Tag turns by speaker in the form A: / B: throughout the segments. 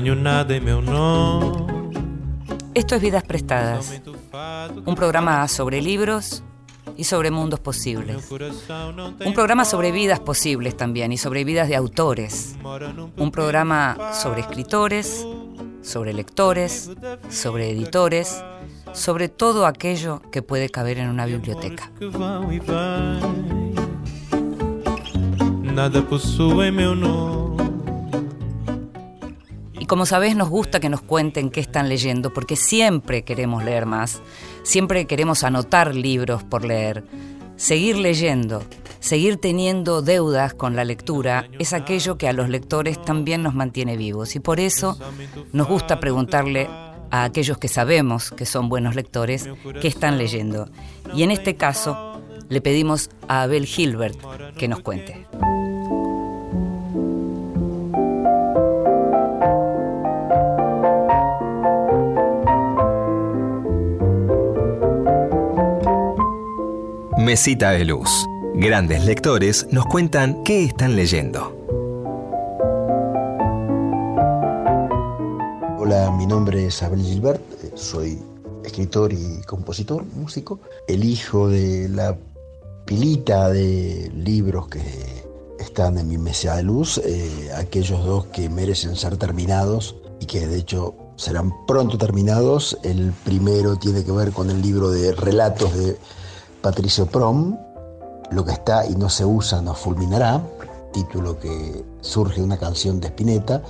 A: Nada em meu.
B: Esto es Vidas Prestadas, un programa sobre libros y sobre mundos posibles. Un programa sobre vidas posibles también y sobre vidas de autores. Un programa sobre escritores, sobre lectores, sobre editores, sobre todo aquello que puede caber en una biblioteca.
A: Nada
B: como sabés, nos gusta que nos cuenten qué están leyendo, porque siempre queremos leer más, siempre queremos anotar libros por leer. Seguir leyendo, seguir teniendo deudas con la lectura, es aquello que a los lectores también nos mantiene vivos. Y por eso nos gusta preguntarle a aquellos que sabemos que son buenos lectores qué están leyendo. Y en este caso, le pedimos a Abel Gilbert que nos cuente.
C: Mesita de Luz. Grandes lectores nos cuentan qué están leyendo.
D: Hola, mi nombre es Abel Gilbert, eh, soy escritor y compositor, músico, el hijo de la pilita de libros que están en mi mesa de luz, eh, aquellos dos que merecen ser terminados y que de hecho serán pronto terminados. El primero tiene que ver con el libro de relatos de Patricio Prom, Lo que está y no se usa nos fulminará, título que surge de una canción de Spinetta.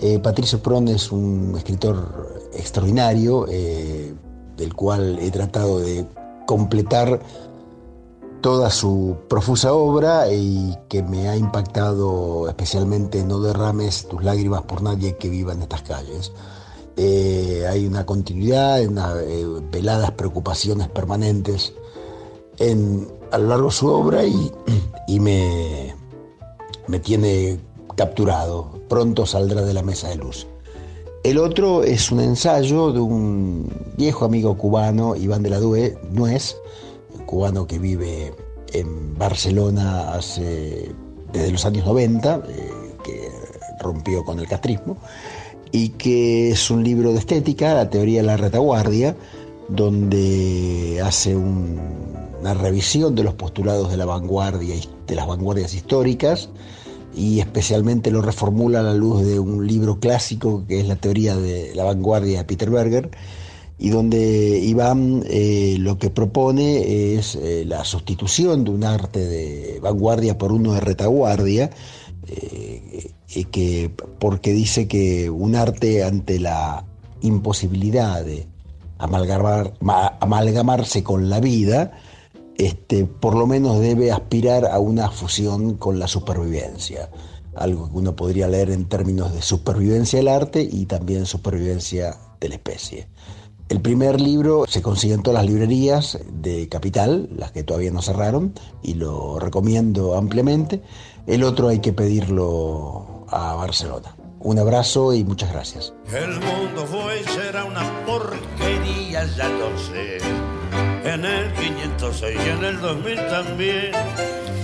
D: Eh, Patricio Prom es un escritor extraordinario, eh, del cual he tratado de completar toda su profusa obra y que me ha impactado especialmente No derrames tus lágrimas por nadie que viva en estas calles. Eh, hay una continuidad, una, eh, veladas preocupaciones permanentes en, a lo largo de su obra y, y me, me tiene capturado. Pronto saldrá de la mesa de luz. El otro es un ensayo de un viejo amigo cubano, Iván de la Due, Nuez, cubano que vive en Barcelona desde los años 90, eh, que rompió con el castrismo, y que es un libro de estética, la teoría de la retaguardia, donde hace un- una revisión de los postulados de la vanguardia, de las vanguardias históricas, y especialmente lo reformula a la luz de un libro clásico que es la teoría de la vanguardia de Peter Berger, y donde Iván eh, lo que propone es eh, la sustitución de un arte de vanguardia por uno de retaguardia, eh, que, porque dice que un arte ante la imposibilidad de amalgamar, ma- amalgamarse con la vida, este, por lo menos debe aspirar a una fusión con la supervivencia, algo que uno podría leer en términos de supervivencia del arte y también supervivencia de la especie. El primer libro se consigue en todas las librerías de Capital, las que todavía no cerraron, y lo recomiendo ampliamente. El otro hay que pedirlo a Barcelona. Un abrazo y muchas gracias.
E: El mundo fue y será una porquería, ya lo sé. En el 506 y en el 2000 también.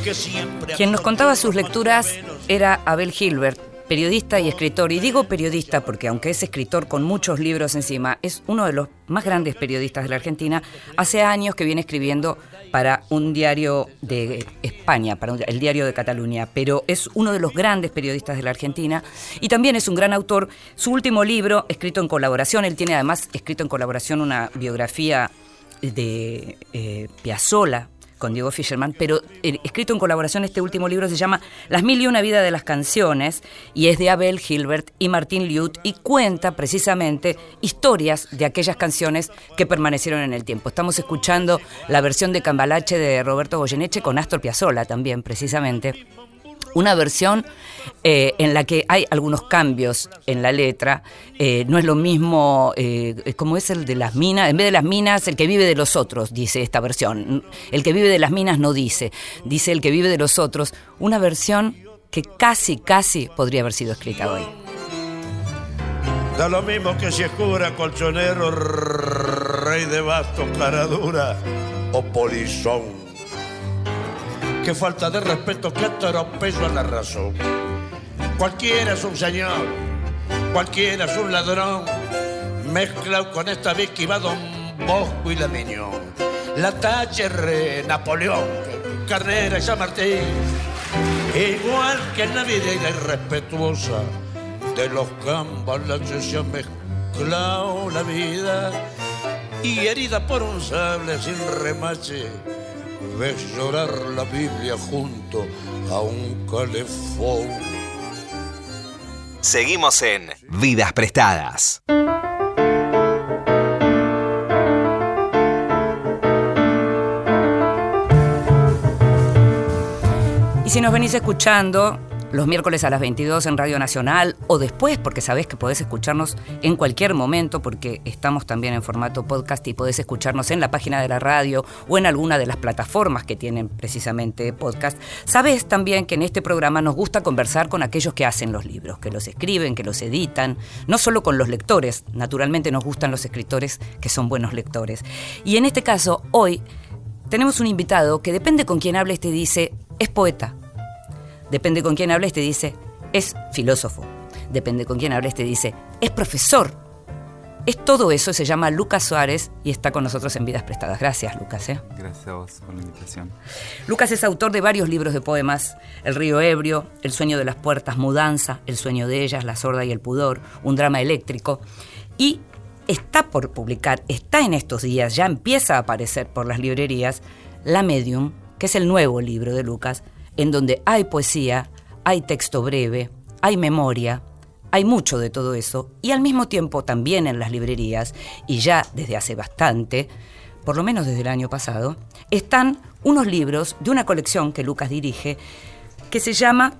E: Que siempre
B: Quien nos contaba sus lecturas era Abel Gilbert, periodista y escritor. Y digo periodista porque aunque es escritor con muchos libros encima, es uno de los más grandes periodistas de la Argentina. Hace años que viene escribiendo para un diario de España, para un- el diario de Cataluña, pero es uno de los grandes periodistas de la Argentina y también es un gran autor. Su último libro, escrito en colaboración, él tiene además escrito en colaboración una biografía de eh, con Diego Fisherman, pero eh, escrito en colaboración este último libro se llama Las mil y una vida de las canciones y es de Abel Gilbert y Martín Liut y cuenta precisamente historias de aquellas canciones que permanecieron en el tiempo. Estamos escuchando la versión de Cambalache de Roberto Goyeneche con Astor Piazzolla también precisamente una versión eh, en la que hay algunos cambios en la letra. Eh, no es lo mismo eh, como es el de las minas. En vez de las minas, el que vive de los otros, dice esta versión. El que vive de las minas no dice, dice el que vive de los otros. Una versión que casi, casi podría haber sido escrita hoy.
E: Da lo mismo que si es cura, colchonero, rey de bastos, cara dura o polizón. Qué falta de respeto, qué atropello a la razón. Cualquiera es un señor cualquiera es un ladrón, mezclado con esta vez que va Don Bosco y la Miñón, la Thatcher, Napoleón, Carrera y San Martín, igual que en la vida irrespetuosa de los campos, la se ha mezclado la vida y herida por un sable sin remache, ves llorar la Biblia junto a un calefón.
C: Seguimos en Vidas Prestadas.
B: Y si nos venís escuchando los miércoles a las 22 en Radio Nacional o después, porque sabés que podés escucharnos en cualquier momento, porque estamos también en formato podcast y podés escucharnos en la página de la radio o en alguna de las plataformas que tienen precisamente podcast. Sabés también que en este programa nos gusta conversar con aquellos que hacen los libros, que los escriben, que los editan, no solo con los lectores, naturalmente nos gustan los escritores que son buenos lectores. Y en este caso, hoy tenemos un invitado que depende con quién hables te dice, es poeta Depende con quién hables, te dice, es filósofo. Depende con quién hables, te dice, es profesor. Es todo eso, se llama Lucas Suárez y está con nosotros en Vidas Prestadas. Gracias, Lucas. ¿eh?
F: Gracias a vos por la invitación.
B: Lucas es autor de varios libros de poemas: El río ebrio, El sueño de las puertas, Mudanza, El sueño de ellas, La sorda y el pudor, Un drama eléctrico. Y está por publicar, está en estos días, ya empieza a aparecer por las librerías, La Medium, que es el nuevo libro de Lucas, en donde hay poesía, hay texto breve, hay memoria, hay mucho de todo eso, y al mismo tiempo también en las librerías, y ya desde hace bastante, por lo menos desde el año pasado, están unos libros de una colección que Lucas dirige, que se llama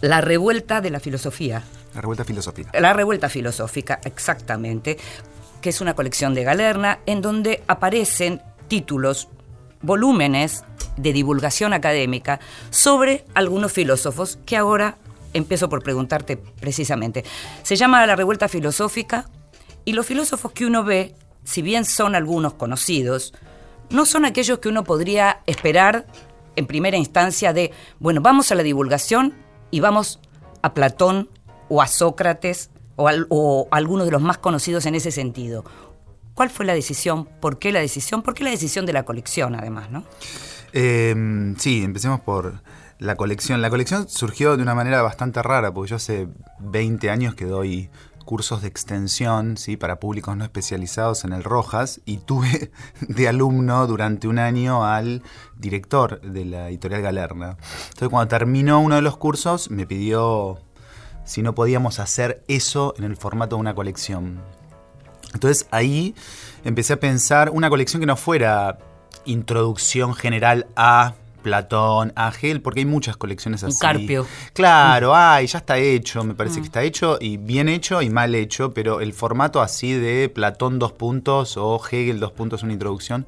B: La Revuelta de la Filosofía.
F: La Revuelta Filosófica.
B: La Revuelta Filosófica, exactamente, que es una colección de Galerna en donde aparecen títulos, volúmenes de divulgación académica sobre algunos filósofos que ahora empiezo por preguntarte precisamente. Se llama La Revuelta Filosófica y los filósofos que uno ve, si bien son algunos conocidos, no son aquellos que uno podría esperar en primera instancia de, bueno, vamos a la divulgación y vamos a Platón o a Sócrates o, o algunos de los más conocidos en ese sentido. ¿Cuál fue la decisión? ¿Por qué la decisión? ¿Por qué la decisión de la colección, además, no?
F: Em, sí, empecemos por la colección. La colección surgió de una manera bastante rara, porque yo hace 20 años que doy cursos de extensión ¿sí? para públicos no especializados en el Rojas y tuve de alumno durante un año al director de la editorial Galerna. Entonces cuando terminó uno de los cursos me pidió si no podíamos hacer eso en el formato de una colección. Entonces ahí empecé a pensar una colección que no fuera introducción general a Platón, a Hegel, porque hay muchas colecciones así.
B: Un carpio.
F: Claro, ay, ya está hecho, me parece que está hecho, y bien hecho y mal hecho, pero el formato así de Platón dos puntos o Hegel dos puntos, una introducción,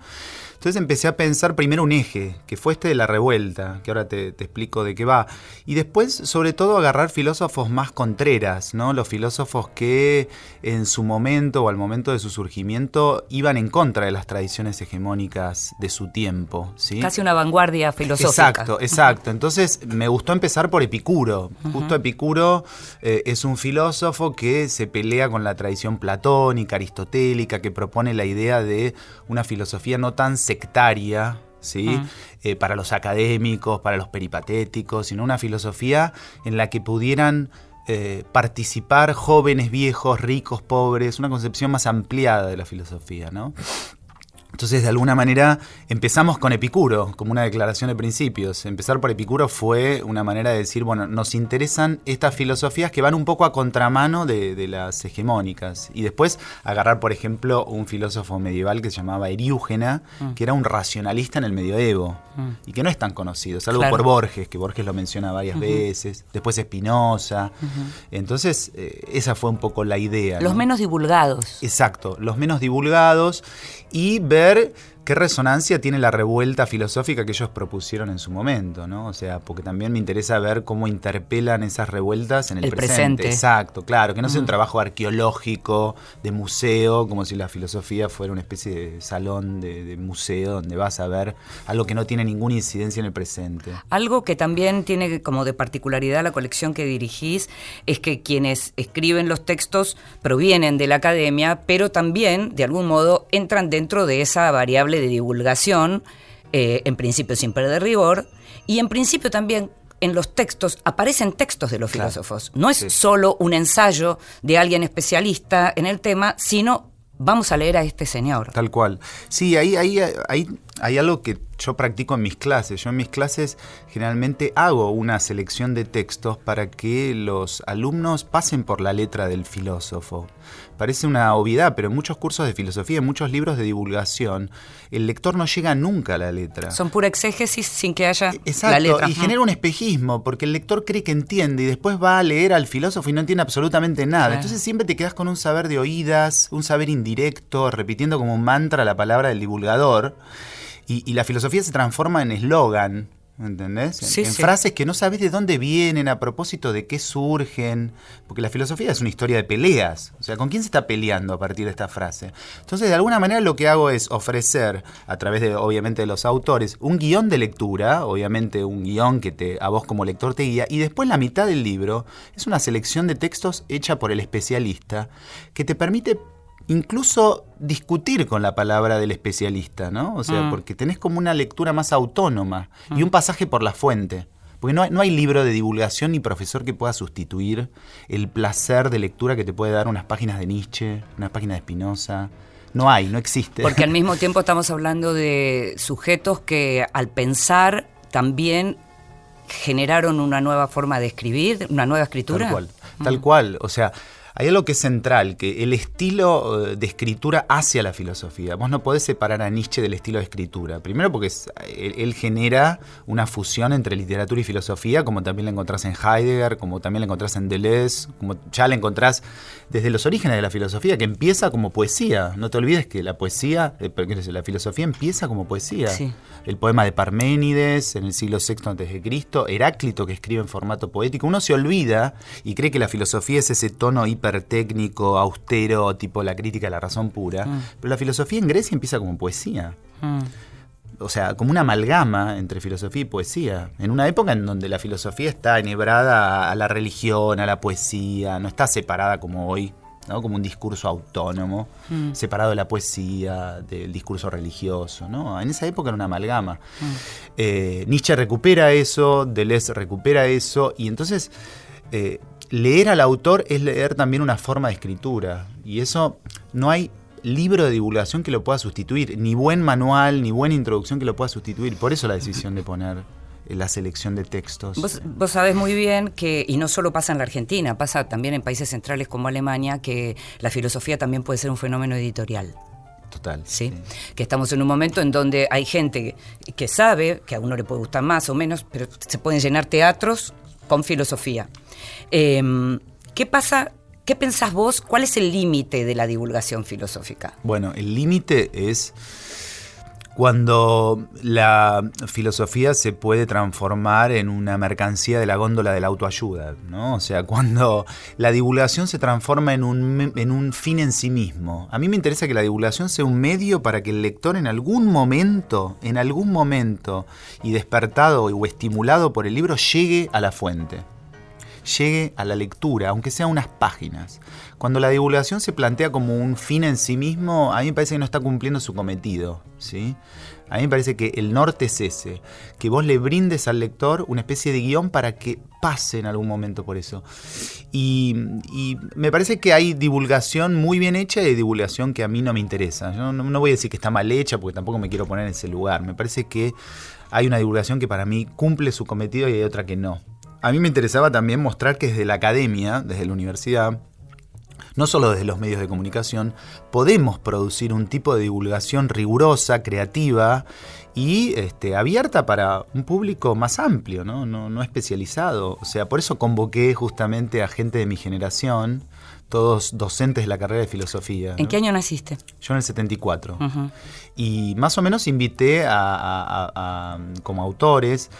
F: entonces empecé a pensar primero un eje, que fue este de la revuelta, que ahora te, explico de qué va. Y después, sobre todo, agarrar filósofos más contreras, ¿no? Los filósofos que en su momento o al momento de su surgimiento iban en contra de las tradiciones hegemónicas de su tiempo. ¿sí?
B: Casi una vanguardia filosófica.
F: Exacto, exacto. Entonces me gustó empezar por Epicuro. Justo Epicuro eh, es un filósofo que se pelea con la tradición platónica, aristotélica, que propone la idea de una filosofía no tan sectaria, ¿sí? Eh, para los académicos, para los peripatéticos, sino una filosofía en la que pudieran eh, participar jóvenes, viejos, ricos, pobres, una concepción más ampliada de la filosofía, ¿no? Entonces, de alguna manera, empezamos con Epicuro, como una declaración de principios. Empezar por Epicuro fue una manera de decir, bueno, nos interesan estas filosofías que van un poco a contramano de, las hegemónicas. Y después agarrar, por ejemplo, un filósofo medieval que se llamaba Eriúgena, mm. que era un racionalista en el medioevo, mm. y que no es tan conocido, salvo por Borges, que Borges lo menciona varias veces, después Espinosa. Entonces, eh, esa fue un poco la idea.
B: Los menos divulgados.
F: Exacto, los menos divulgados y ver ver qué resonancia tiene la revuelta filosófica que ellos propusieron en su momento, ¿no? O sea, porque también me interesa ver cómo interpelan esas revueltas en el,
B: El presente.
F: Exacto, claro, que no sea un trabajo arqueológico, de museo, como si la filosofía fuera una especie de salón de, de museo donde vas a ver algo que no tiene ninguna incidencia en el presente.
B: Algo que también tiene como de particularidad la colección que dirigís es que quienes escriben los textos provienen de la academia, pero también, de algún modo, entran dentro de esa variable de divulgación, eh, en principio sin perder rigor, y en principio también en los textos aparecen textos de los
F: Claro.
B: filósofos. No es
F: Sí.
B: solo un ensayo de alguien especialista en el tema, sino vamos a leer a este señor.
F: Tal cual. Sí, ahí, ahí, ahí hay algo que yo practico en mis clases. Yo en mis clases generalmente hago una selección de textos para que los alumnos pasen por la letra del filósofo. Parece una obviedad, pero en muchos cursos de filosofía, en muchos libros de divulgación, el lector no llega nunca a la letra.
B: Son pura exégesis sin que haya
F: Exacto,
B: la letra.
F: y genera un espejismo, porque el lector cree que entiende y después va a leer al filósofo y no entiende absolutamente nada.
B: Claro.
F: Entonces siempre te quedas con un saber de oídas, un saber indirecto, repitiendo como un mantra la palabra del divulgador, y, y la filosofía se transforma en eslogan. ¿Entendés? En,
B: Sí,
F: en
B: sí.
F: frases que no sabes de dónde vienen, a propósito de qué surgen, porque la filosofía es una historia de peleas. O sea, ¿con quién se está peleando a partir de esta frase? Entonces, de alguna manera lo que hago es ofrecer, a través de, obviamente, de los autores, un guion de lectura, obviamente un guion que te, a vos como lector te guía, y después la mitad del libro es una selección de textos hecha por el especialista que te permite incluso discutir con la palabra del especialista, ¿no? O sea,
B: Mm.
F: porque tenés como una lectura más autónoma y un pasaje por la fuente. Porque no hay, no hay libro de divulgación ni profesor que pueda sustituir el placer de lectura que te puede dar unas páginas de Nietzsche, unas páginas de Spinoza. No hay, no existe.
B: Porque al mismo tiempo estamos hablando de sujetos que al pensar también generaron una nueva forma de escribir, una nueva escritura.
F: Tal cual. Tal cual. O sea, hay algo que es central, que el estilo eh, de escritura hacia la filosofía. Vos no podés separar a Nietzsche del estilo de escritura. Primero porque es- él, él genera una fusión entre literatura y filosofía, como también la encontrás en Heidegger, como también la encontrás en Deleuze, como ya la encontrás desde los orígenes de la filosofía, que empieza como poesía. No te olvides que la poesía, eh, la filosofía empieza como poesía.
B: Sí.
F: El poema de Parménides en el siglo VI a.C., Heráclito que escribe en formato poético. Uno se olvida y cree que la filosofía es ese tono hipertécnico, austero, tipo la crítica a la razón pura. Pero la filosofía en Grecia empieza como poesía.
B: Mm.
F: O sea, como una amalgama entre filosofía y poesía. En una época en donde la filosofía está enhebrada a- la religión, a la poesía, no está separada como hoy. ¿no? como un discurso autónomo, separado de la poesía, del discurso religioso. ¿no? En esa época era una amalgama. Eh, Nietzsche recupera eso, Deleuze recupera eso, y entonces eh, leer al autor es leer también una forma de escritura. Y eso no hay libro de divulgación que lo pueda sustituir, ni buen manual, ni buena introducción que lo pueda sustituir. Por eso la decisión de poner eh, la selección de textos.
B: Vos, vos sabés muy bien que, y no solo pasa en la Argentina, pasa también en países centrales como Alemania, que la filosofía también puede ser un fenómeno editorial.
F: Total.
B: ¿sí? Que estamos en un momento en donde hay gente que sabe, que a uno le puede gustar más o menos, pero se pueden llenar teatros con filosofía. Eh, ¿Qué pasa? ¿Qué pensás vos? ¿Cuál es el límite de la divulgación filosófica?
F: Bueno, el límite es cuando la filosofía se puede transformar en una mercancía de la góndola de la autoayuda, ¿no? O sea, cuando la divulgación se transforma en un, en un fin en sí mismo. A mí me interesa que la divulgación sea un medio para que el lector en algún momento, en algún momento, y despertado o estimulado por el libro, llegue a la fuente llegue a la lectura, aunque sea unas páginas. Cuando la divulgación se plantea como un fin en sí mismo, a mí me parece que no está cumpliendo su cometido. ¿sí? A mí me parece que el norte es ese, que vos le brindes al lector una especie de guion para que pase en algún momento por eso. Y, me parece que hay divulgación muy bien hecha y divulgación que a mí no me interesa. Yo no voy a decir que está mal hecha porque tampoco me quiero poner en ese lugar. Me parece que hay una divulgación que para mí cumple su cometido y hay otra que no. A mí me interesaba también mostrar que desde la academia, desde la universidad, no solo desde los medios de comunicación, podemos producir un tipo de divulgación rigurosa, creativa y este, abierta para un público más amplio, ¿no? No, no especializado. O sea, por eso convoqué justamente a gente de mi generación, todos docentes de la carrera de filosofía.
B: ¿En
F: ¿no?
B: qué año naciste?
F: Yo en el 74.
B: Ujú.
F: Y más o menos invité a, a- a- a- como autores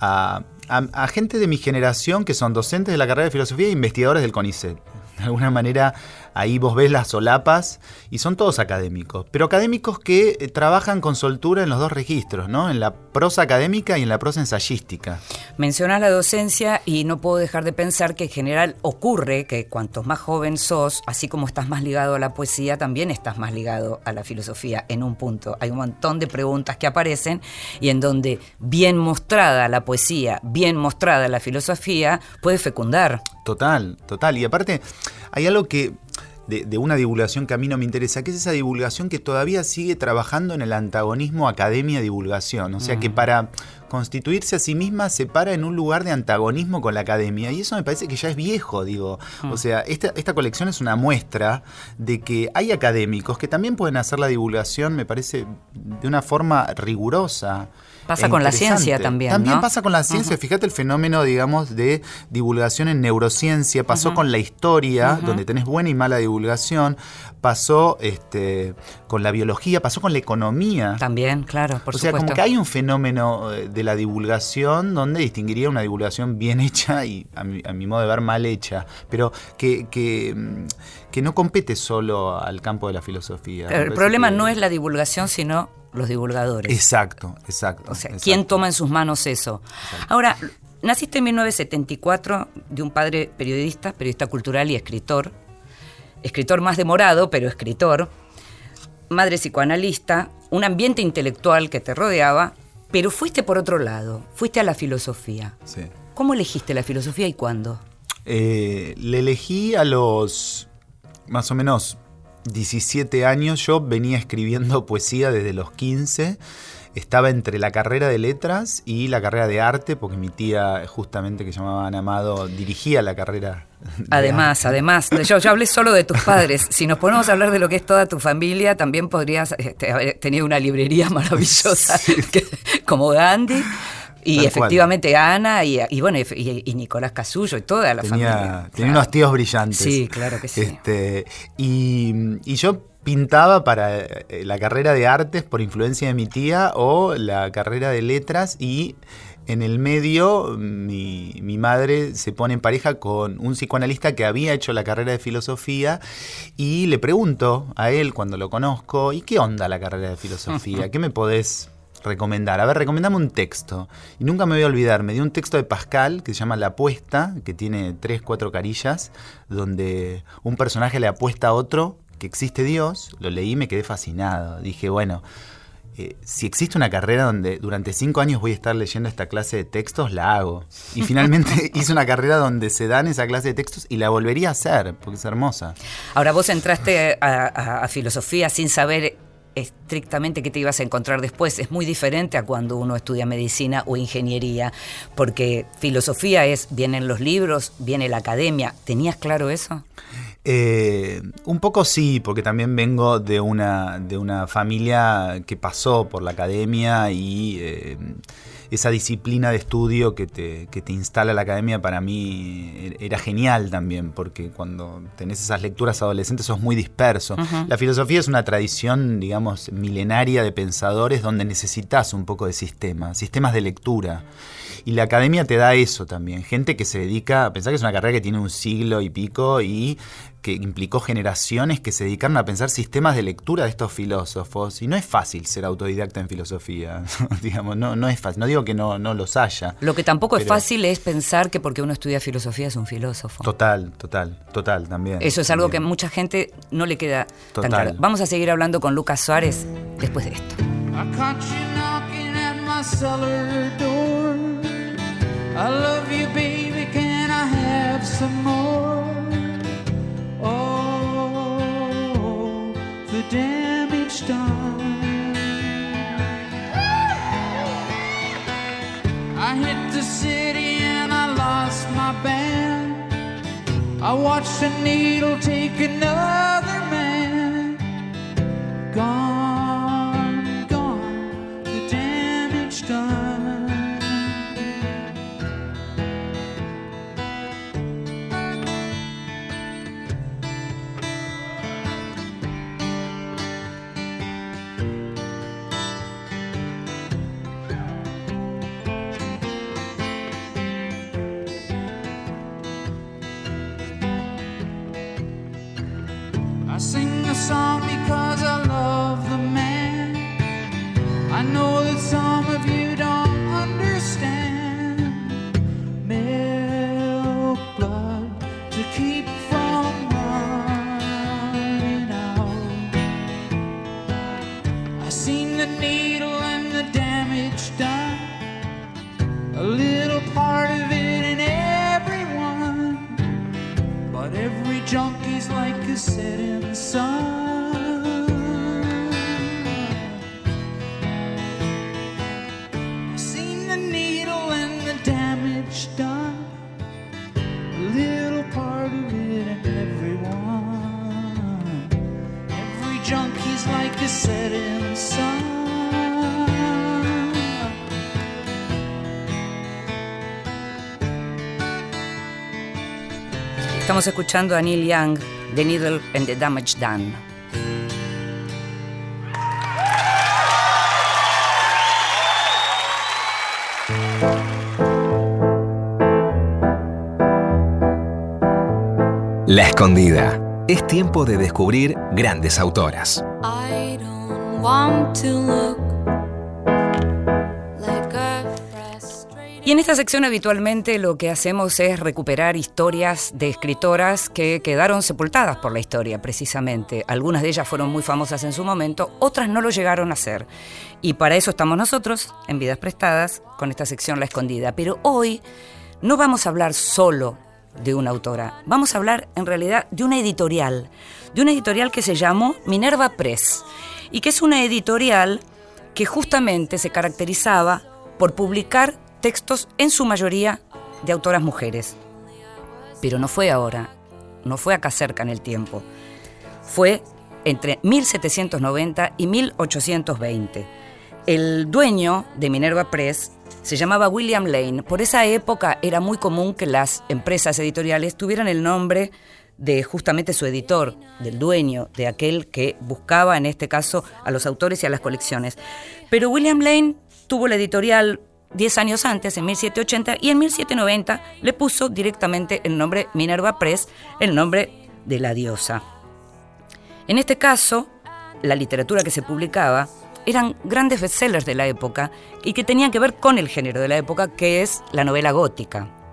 F: a, a- gente de mi generación que son docentes de la carrera de filosofía e investigadores del CONICET. De alguna manera ahí vos ves las solapas y son todos académicos, pero académicos que eh, trabajan con soltura en los dos registros, ¿no? En la prosa académica y en la prosa ensayística.
B: Mencionas la docencia y no puedo dejar de pensar que en general ocurre que cuantos más joven sos, así como estás más ligado a la poesía, también estás más ligado a la filosofía en un punto. Hay un montón de preguntas que aparecen y en donde bien mostrada la poesía, bien mostrada la filosofía, puede fecundar.
F: Total, total. Y aparte, hay algo que. De, de una divulgación que a mí no me interesa, que es esa divulgación que todavía sigue trabajando en el antagonismo academia-divulgación. O sea, que para constituirse a sí misma se para en un lugar de antagonismo con la academia. Y eso me parece que ya es viejo, digo. O sea, esta, esta colección es una muestra de que hay académicos que también pueden hacer la divulgación, me parece, de una forma rigurosa.
B: Pasa con la ciencia también,
F: También
B: ¿no?
F: pasa con la ciencia. Fíjate el fenómeno, digamos, de divulgación en neurociencia. Pasó con la historia, donde tenés buena y mala divulgación. Pasó este, con la biología, pasó con la economía.
B: También, claro, por
F: o sea,
B: supuesto.
F: como que hay un fenómeno eh, de la divulgación donde distinguiría una divulgación bien hecha y, a mi, a mi modo de ver, mal hecha, pero que, que, mm, que no compete solo al campo de la filosofía.
B: El problema
F: que-
B: no es la divulgación, sino los divulgadores.
F: Exacto, exacto.
B: O sea,
F: exacto.
B: ¿quién toma en sus manos eso? Ahora, naciste en 1974 de un padre periodista, periodista cultural y escritor. Escritor más demorado, pero escritor. Madre psicoanalista, un ambiente intelectual que te rodeaba, pero fuiste por otro lado, fuiste a la filosofía.
F: Sí.
B: ¿Cómo elegiste la filosofía y cuándo?
F: Eh, le elegí a los más o menos 17 años. Yo venía escribiendo poesía desde los 15. Estaba entre la carrera de letras y la carrera de arte, porque mi tía, justamente que llamaba Ana Amado, dirigía la carrera. de
B: Además, además, yo, yo hablé solo de tus padres. Si nos ponemos a hablar de lo que es toda tu familia, también podrías este, haber tenido una librería maravillosa que- como Gandhi. Y
F: Tal
B: efectivamente Ana y, y bueno, y, y Nicolás Casullo y toda la
F: tenía,
B: familia.
F: tenía unos tíos brillantes.
B: Sí, claro que sí.
F: Este, y, y yo pintaba para eh, la carrera de artes por influencia de mi tía o la carrera de letras y en el medio mi, mi madre se pone en pareja con un psicoanalista que había hecho la carrera de filosofía y le pregunto a él cuando lo conozco, ¿y qué onda la carrera de filosofía? ¿Qué me podés recomendar? A ver, recomendame un texto. Y nunca me voy a olvidar, me dio un texto de Pascal que se llama La apuesta, que tiene tres, cuatro carillas, donde un personaje le apuesta a otro que existe Dios. Lo leí y me quedé fascinado. Dije, bueno, eh, si existe una carrera donde durante cinco años voy a estar leyendo esta clase de textos, la hago. Y finalmente hice una carrera donde se dan esa clase de textos y la volvería a hacer, porque es hermosa.
B: Ahora vos entraste a, a- a filosofía sin saber estrictamente qué te ibas a encontrar después. Es muy diferente a cuando uno estudia medicina o ingeniería, porque filosofía es, vienen los libros, viene la academia. ¿Tenías claro eso?
F: Eh, un poco sí, porque también vengo de una, de una familia que pasó por la academia y eh, esa disciplina de estudio que te, que te instala la academia para mí er- era genial también, porque cuando tenés esas lecturas adolescentes sos muy disperso. La filosofía es una tradición, digamos, milenaria de pensadores donde necesitas un poco de sistema, sistemas de lectura. Y la academia te da eso también. Gente que se dedica, a pensar que es una carrera que tiene un siglo y pico y que implicó generaciones que se dedicaron a pensar sistemas de lectura de estos filósofos. Y no es fácil ser autodidacta en filosofía. Digamos, no, no es fácil. No digo que no, no los haya.
B: Lo que tampoco es fácil es pensar que porque uno estudia filosofía es un filósofo.
F: Total, total, total también.
B: Eso es algo que a mucha gente no le queda
F: Total.
B: tan claro. Vamos a seguir hablando con Lucas Suárez después de esto.
G: I love you, baby. Can I have some more? Oh, the damage done. I hit the city and I lost my band. I watched a needle take another man. Gone, song But every junkie's like a setting sun.
B: Estamos escuchando a Neil Young, The Needle and the Damage Done.
C: La Escondida. Es tiempo de descubrir grandes autoras.
H: I don't want to look
B: en esta sección habitualmente lo que hacemos es recuperar historias de escritoras que quedaron sepultadas por la historia, precisamente. Algunas de ellas fueron muy famosas en su momento, otras no lo llegaron a ser. Y para eso estamos nosotros, en Vidas Prestadas, con esta sección La Escondida. Pero hoy no vamos a hablar solo de una autora, vamos a hablar en realidad de una editorial, de una editorial que se llamó Minerva Press, y que es una editorial que justamente se caracterizaba por publicar textos en su mayoría de autoras mujeres. Pero no fue ahora, no fue acá cerca en el tiempo. Fue entre 1790 y 1820. El dueño de Minerva Press se llamaba William Lane. Por esa época era muy común que las empresas editoriales tuvieran el nombre de justamente su editor, del dueño, de aquel que buscaba en este caso a los autores y a las colecciones. Pero William Lane tuvo la editorial 10 años antes, en 1780, y en 1790 le puso directamente el nombre Minerva Press, el nombre de la diosa. En este caso, la literatura que se publicaba eran grandes bestsellers de la época y que tenían que ver con el género de la época, que es la novela gótica.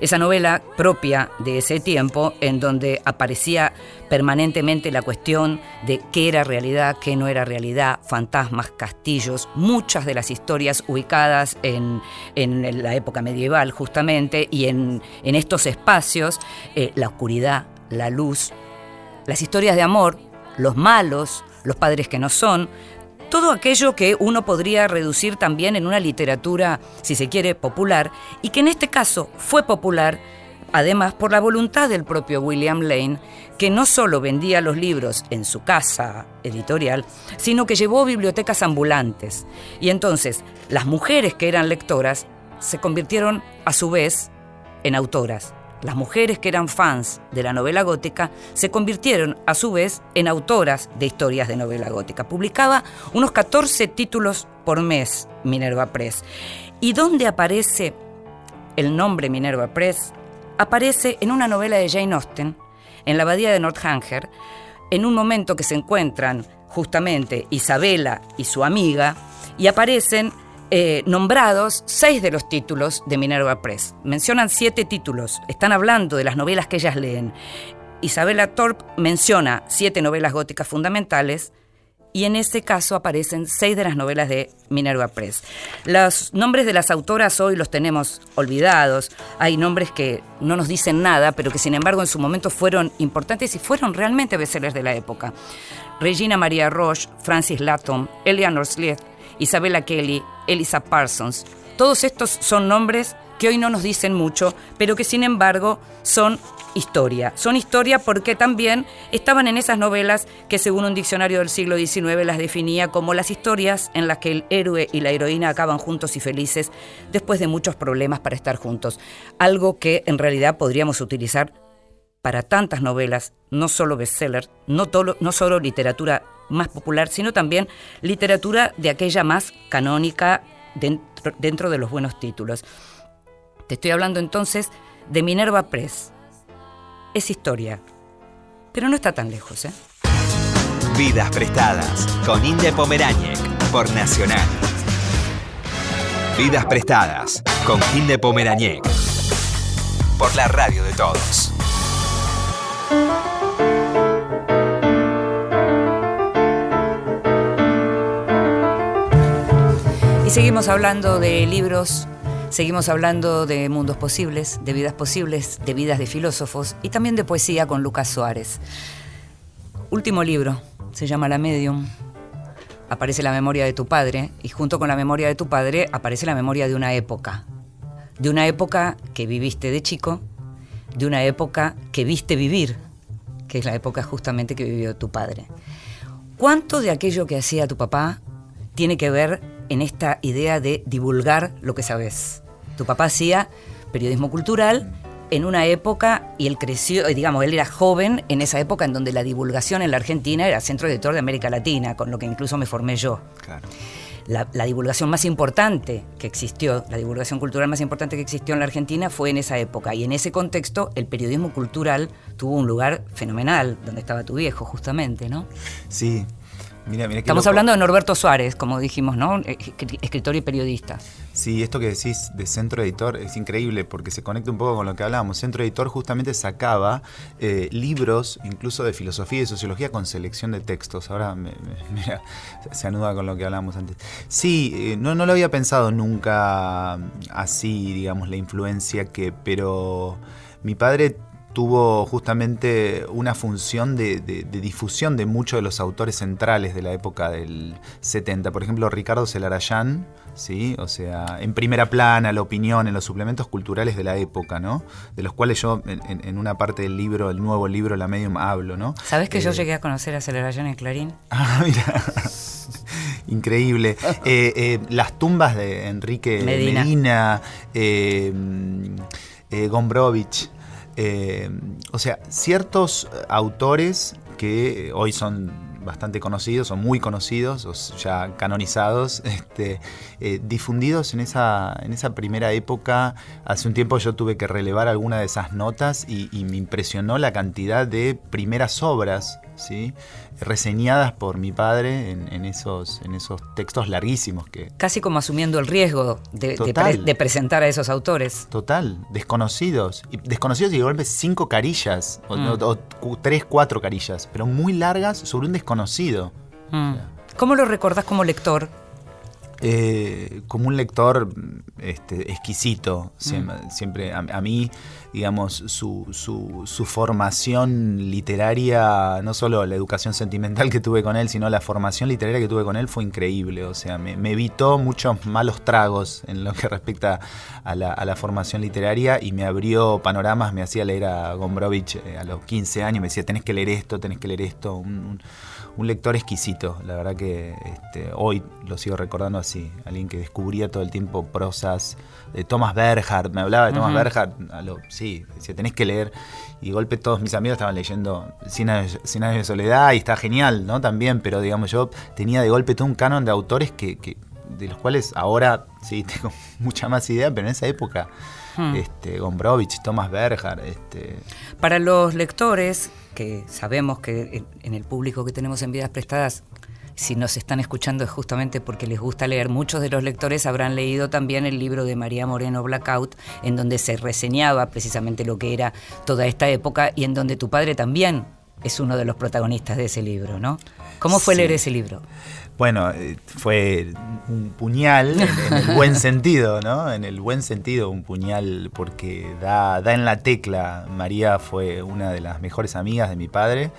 B: Esa novela propia de ese tiempo, en donde aparecía permanentemente la cuestión de qué era realidad, qué no era realidad, fantasmas, castillos, muchas de las historias ubicadas en, en la época medieval justamente, y en, en estos espacios, eh, la oscuridad, la luz, las historias de amor, los malos, los padres que no son, todo aquello que uno podría reducir también en una literatura, si se quiere, popular, y que en este caso fue popular, además por la voluntad del propio William Lane, que no solo vendía los libros en su casa editorial, sino que llevó bibliotecas ambulantes. Y entonces las mujeres que eran lectoras se convirtieron a su vez en autoras. Las mujeres que eran fans de la novela gótica se convirtieron a su vez en autoras de historias de novela gótica. Publicaba unos 14 títulos por mes Minerva Press. ¿Y dónde aparece el nombre Minerva Press? Aparece en una novela de Jane Austen, en la abadía de Northanger, en un momento que se encuentran justamente Isabela y su amiga, y aparecen eh, nombrados seis de los títulos de Minerva Press. Mencionan siete títulos, están hablando de las novelas que ellas leen. Isabela Thorpe menciona siete novelas góticas fundamentales y en este caso aparecen seis de las novelas de Minerva Press. Los nombres de las autoras hoy los tenemos olvidados, hay nombres que no nos dicen nada, pero que sin embargo en su momento fueron importantes y fueron realmente bestsellers de la época. Regina Maria Roche, Francis Latton, Eleanor Slieth, Isabella Kelly, Elisa Parsons. Todos estos son nombres que hoy no nos dicen mucho, pero que sin embargo son historia. Son historia porque también estaban en esas novelas que según un diccionario del siglo XIX las definía como las historias en las que el héroe y la heroína acaban juntos y felices después de muchos problemas para estar juntos. Algo que en realidad podríamos utilizar para tantas novelas, no solo bestsellers, no, no solo literatura más popular, sino también literatura de aquella más canónica dentro, dentro de los buenos títulos. Te estoy hablando entonces de Minerva Press. Es historia, pero no está tan lejos, ¿eh?
C: Vidas prestadas con Inde Pomeráñez por Nacional. Vidas prestadas con Inde Pomeráñez por la radio de todos.
B: Seguimos hablando de libros, seguimos hablando de mundos posibles, de vidas posibles, de vidas de filósofos y también de poesía con Lucas Suárez. Último libro, se llama La Medium. Aparece la memoria de tu padre y junto con la memoria de tu padre aparece la memoria de una época. De una época que viviste de chico, de una época que viste vivir, que es la época justamente que vivió tu padre. ¿Cuánto de aquello que hacía tu papá tiene que ver en esta idea de divulgar lo que sabes? Tu papá hacía periodismo cultural en una época y él creció, eh, digamos, él era joven en esa época en donde la divulgación en la Argentina era centro editor de América Latina, con lo que incluso me formé yo.
F: Claro.
B: La, la divulgación más importante que existió, la divulgación cultural más importante que existió en la Argentina fue en esa época. Y en ese contexto, el periodismo cultural tuvo un lugar fenomenal, donde estaba tu viejo, justamente, ¿no?
F: Sí. Mira, mira qué
B: Estamos
F: loco.
B: hablando de Norberto Suárez, como dijimos, ¿no? Eh, escri- Escritor y periodista.
F: Sí, esto que decís de centro editor es increíble porque se conecta un poco con lo que hablábamos. Centro editor justamente sacaba eh, libros, incluso de filosofía y sociología, con selección de textos. Ahora me- me- mira, se anuda con lo que hablábamos antes. Sí, eh, no, no lo había pensado nunca así, digamos, la influencia que, pero mi padre tuvo justamente una función de, de- de difusión de muchos de los autores centrales de la época del 70. Por ejemplo, Ricardo Celarayán, ¿sí? O sea, en primera plana, la opinión, en los suplementos culturales de la época, ¿no? De los cuales yo en, una parte del libro, el nuevo libro, La Medium, hablo, ¿no?
B: ¿Sabes que yo
F: Eh,
B: llegué a conocer a Aceleración en Clarín?
F: Ah, mira. Increíble. Eh, eh, las tumbas de Enrique
B: Medina.
F: Medina, eh, Gombrowicz, eh, o sea, ciertos autores que hoy son bastante conocidos o muy conocidos o ya canonizados, este, eh, difundidos en esa, en esa primera época. Hace un tiempo yo tuve que relevar alguna de esas notas y me impresionó la cantidad de primeras obras, ¿sí? reseñadas por mi padre en, en esos, en esos textos larguísimos que,
B: Casi como asumiendo el riesgo de, de
F: Total.
B: pre- de presentar a esos autores.
F: Total, desconocidos. Y desconocidos y de golpe cinco carillas, o,
B: Mm.
F: o- o cu- tres, cuatro carillas, pero muy largas sobre un desconocido.
B: Mm. ¿Cómo lo recordás como lector?
F: Eh, como un lector este, exquisito, siempre, siempre a, a mí, digamos, su, su- su formación literaria, no solo la educación sentimental que tuve con él, sino la formación literaria que tuve con él fue increíble, o sea, me, me evitó muchos malos tragos en lo que respecta a la, a la formación literaria y me abrió panoramas, me hacía leer a Gombrowicz eh, a los 15 años, me decía, tenés que leer esto, tenés que leer esto, un- un- un lector exquisito, la verdad que este, hoy lo sigo recordando así, alguien que descubría todo el tiempo prosas de Thomas Berhardt, me hablaba de Thomas. Berhardt, a lo- sí, decía, tenés que leer, y de golpe todos mis amigos estaban leyendo Cien años, Cien años de soledad y está genial, ¿no? También, pero digamos, yo tenía de golpe todo un canon de autores que, que- de los cuales ahora sí tengo mucha más idea, pero en esa época,
B: Hmm.
F: este, Gombrowicz, Thomas Berhardt, este,
B: Para los lectores, que sabemos que en- en el público que tenemos en Vidas Prestadas, si nos están escuchando es justamente porque les gusta leer, muchos de los lectores habrán leído también el libro de María Moreno Blackout, en donde se reseñaba precisamente lo que era toda esta época y en donde tu padre también es uno de los protagonistas de ese libro, ¿no? ¿Cómo fue
F: Sí.
B: leer ese libro?
F: Bueno, eh, fue un puñal en, el buen sentido, ¿no? En el buen sentido, un puñal porque da, da en la tecla. María fue una de las mejores amigas de mi padre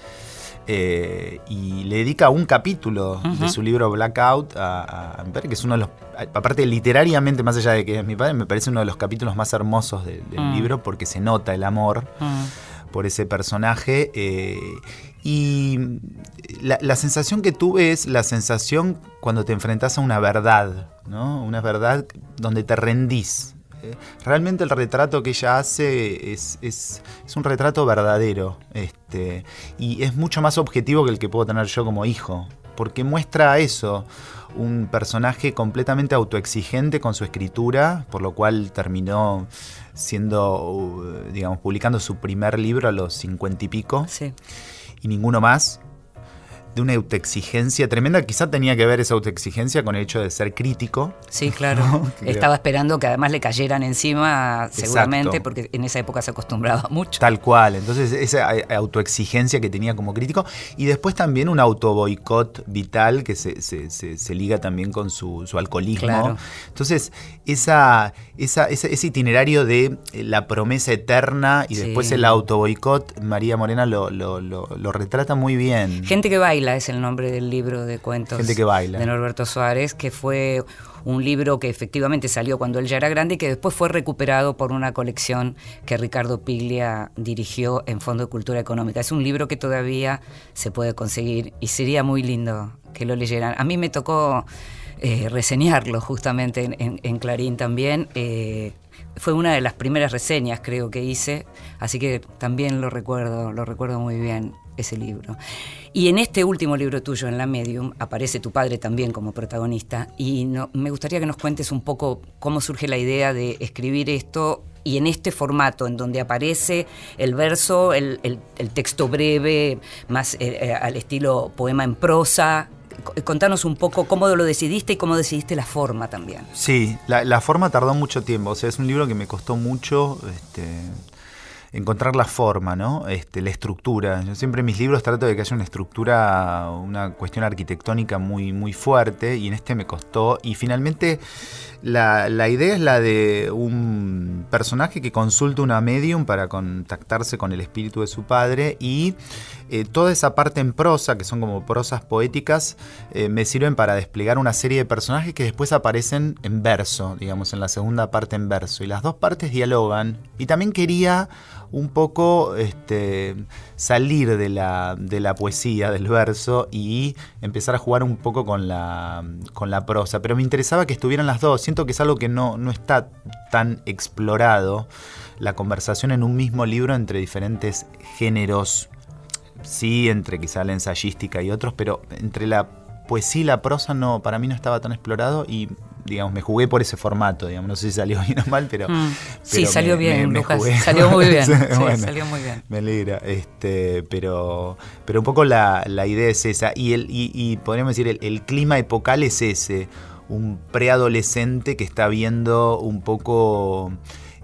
F: eh, y le dedica un capítulo de su libro Blackout a, mi padre, que es uno de los, aparte literariamente, más allá de que es mi padre, me parece uno de los capítulos más hermosos de- del
B: Mm.
F: libro porque se nota el amor
B: Mm.
F: Por ese personaje. eh, y la, la sensación que tuve es la sensación cuando te enfrentas a una verdad, ¿no? Una verdad donde te rendís. Eh, Realmente el retrato que ella hace es, es- es un retrato verdadero este, y es mucho más objetivo que el que puedo tener yo como hijo, porque muestra eso, un personaje completamente autoexigente con su escritura, por lo cual terminó siendo, uh, digamos, publicando su primer libro a los cincuenta y pico
B: Sí.
F: y ninguno más. De una autoexigencia tremenda, quizá tenía que ver esa autoexigencia con el hecho de ser crítico.
B: Sí, claro.
F: No.
B: Estaba esperando que además le cayeran encima, seguramente,
F: Exacto.
B: porque en esa época se acostumbraba mucho.
F: Tal cual. Entonces, esa eh, autoexigencia que tenía como crítico. Y después también un autoboicot vital que se, se- se- se liga también con su, su alcoholismo.
B: Claro.
F: Entonces, esa, esa- esa- ese itinerario de eh, la promesa eterna y
B: Sí.
F: después el autoboicot, María Morena lo, lo- lo- lo retrata muy bien.
B: Gente que baila es el nombre del libro de cuentos
F: Gente que baila.
B: de Norberto Suárez, que fue un libro que efectivamente salió cuando él ya era grande y que después fue recuperado por una colección que Ricardo Piglia dirigió en Fondo de Cultura Económica. Es un libro que todavía se puede conseguir y sería muy lindo que lo leyeran. A mí me tocó eh, reseñarlo justamente en, en- en Clarín también. eh, fue una de las primeras reseñas creo que hice, así que también lo recuerdo, lo recuerdo muy bien ese libro. Y en este último libro tuyo, en La Medium, aparece tu padre también como protagonista y no- me gustaría que nos cuentes un poco cómo surge la idea de escribir esto y en este formato, en donde aparece el verso, el, texto breve, más eh, eh, al estilo poema en prosa. C- Contanos un poco cómo lo decidiste y cómo decidiste la forma también.
F: Sí, la, la forma tardó mucho tiempo. O sea, es un libro que me costó mucho este, encontrar la forma, ¿no? Este, la estructura. Yo siempre en mis libros trato de que haya una estructura, una cuestión arquitectónica muy, muy fuerte, y en este me costó. Y finalmente la, la idea es la de un personaje que consulta una medium para contactarse con el espíritu de su padre y eh, toda esa parte en prosa, que son como prosas poéticas, eh, me sirven para desplegar una serie de personajes que después aparecen en verso, digamos, en la segunda parte en verso. Y las dos partes dialogan. Y también quería un poco este, salir de la, de la poesía, del verso, y empezar a jugar un poco con la, con la prosa. Pero me interesaba que estuvieran las dos. Siento que es algo que no, no está tan explorado, la conversación en un mismo libro entre diferentes géneros. Sí, entre quizá la ensayística y otros, pero entre la poesía y la prosa no, para mí no estaba tan explorado y digamos, me jugué por ese formato, digamos, no sé si salió bien o mal, pero...
B: Mm. Sí, salió
F: me-
B: bien,
F: me-
B: Lucas. Salió muy bien.
F: Sí,
B: Sí,
F: bueno.
B: salió muy bien.
F: Me alegra, este, pero, pero un poco la, la idea es esa. Y, el, y, y podríamos decir, el, el clima epocal es ese. Un preadolescente que está viendo un poco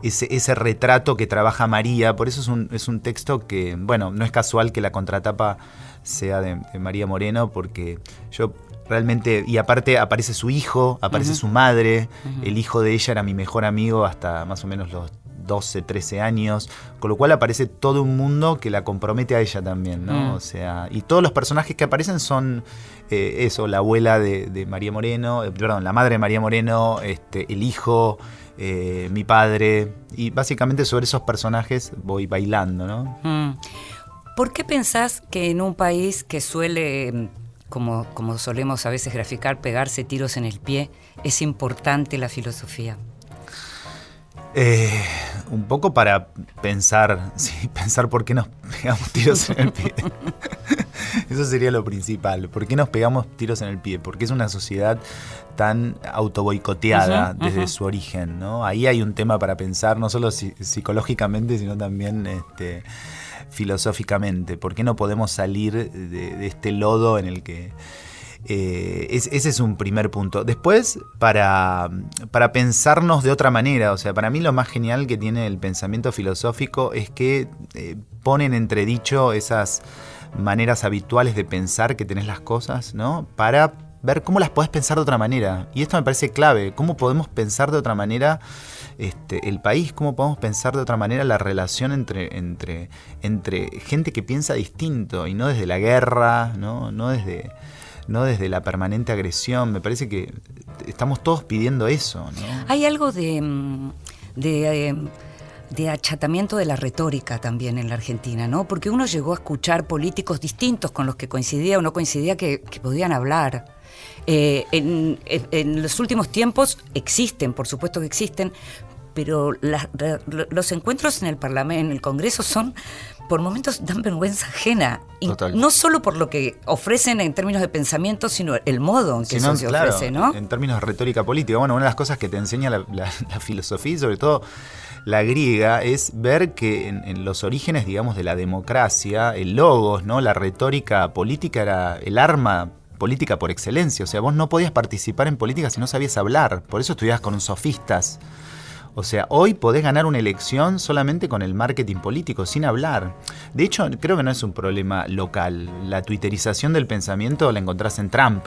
F: ese, ese retrato que trabaja María. Por eso es un, es un texto que, bueno, no es casual que la contratapa sea de, de María Moreno, porque yo realmente, y aparte aparece su hijo, aparece su madre, el hijo de ella era mi mejor amigo hasta más o menos los 12, 13 años, con lo cual aparece todo un mundo que la compromete a ella también, ¿no?
B: Mm.
F: O sea, y todos los personajes que aparecen son eh, eso, la abuela de, de María Moreno, eh, perdón, la madre de María Moreno, este, el hijo, eh, mi padre, y básicamente sobre esos personajes voy bailando, ¿no?
B: Mm. ¿Por qué pensás que en un país que suele, mm, como, como solemos a veces graficar, pegarse tiros en el pie, es importante la filosofía?
F: Eh, un poco para pensar, sí, pensar por qué nos pegamos tiros en el pie. Eso sería lo principal. ¿Por qué nos pegamos tiros en el pie? Porque es una sociedad tan autoboicoteada desde su origen, ¿no? Ahí hay un tema para pensar, no solo si- psicológicamente, sino también este, filosóficamente. ¿Por qué no podemos salir de, este lodo en el que eh, es- ese es un primer punto. Después, para, para pensarnos de otra manera, o sea, para mí lo más genial que tiene el pensamiento filosófico es que eh, pone en entredicho esas maneras habituales de pensar que tenés las cosas, ¿no? Para ver cómo las podés pensar de otra manera. Y esto me parece clave, cómo podemos pensar de otra manera este, el país, cómo podemos pensar de otra manera la relación entre, entre, entre gente que piensa distinto y no desde la guerra, no, no desde no desde la permanente agresión. Me parece que estamos todos pidiendo eso.
B: Hay algo de, mm, de, eh, de achatamiento de la retórica también en la Argentina, ¿no? Porque uno llegó a escuchar políticos distintos con los que coincidía o no coincidía que, podían hablar. Eh, en- en los últimos tiempos existen, por supuesto que existen, pero los encuentros en el Parlamento, en el Congreso son, por momentos dan vergüenza ajena. Y
F: Total.
B: no solo por lo que ofrecen en términos de pensamiento, sino el modo en que
F: Si no,
B: eso se
F: claro,
B: ofrece, ¿no?
F: En términos de retórica política, bueno, una de las cosas que te enseña la, la- la filosofía y sobre todo la griega es ver que en, en los orígenes, digamos, de la democracia, el logos, ¿no? La retórica política era el arma política por excelencia. O sea, vos no podías participar en política si no sabías hablar. Por eso estudiabas con sofistas. O sea, hoy podés ganar una elección solamente con el marketing político, sin hablar. De hecho, creo que no es un problema local. La twitterización del pensamiento la encontrás en Trump.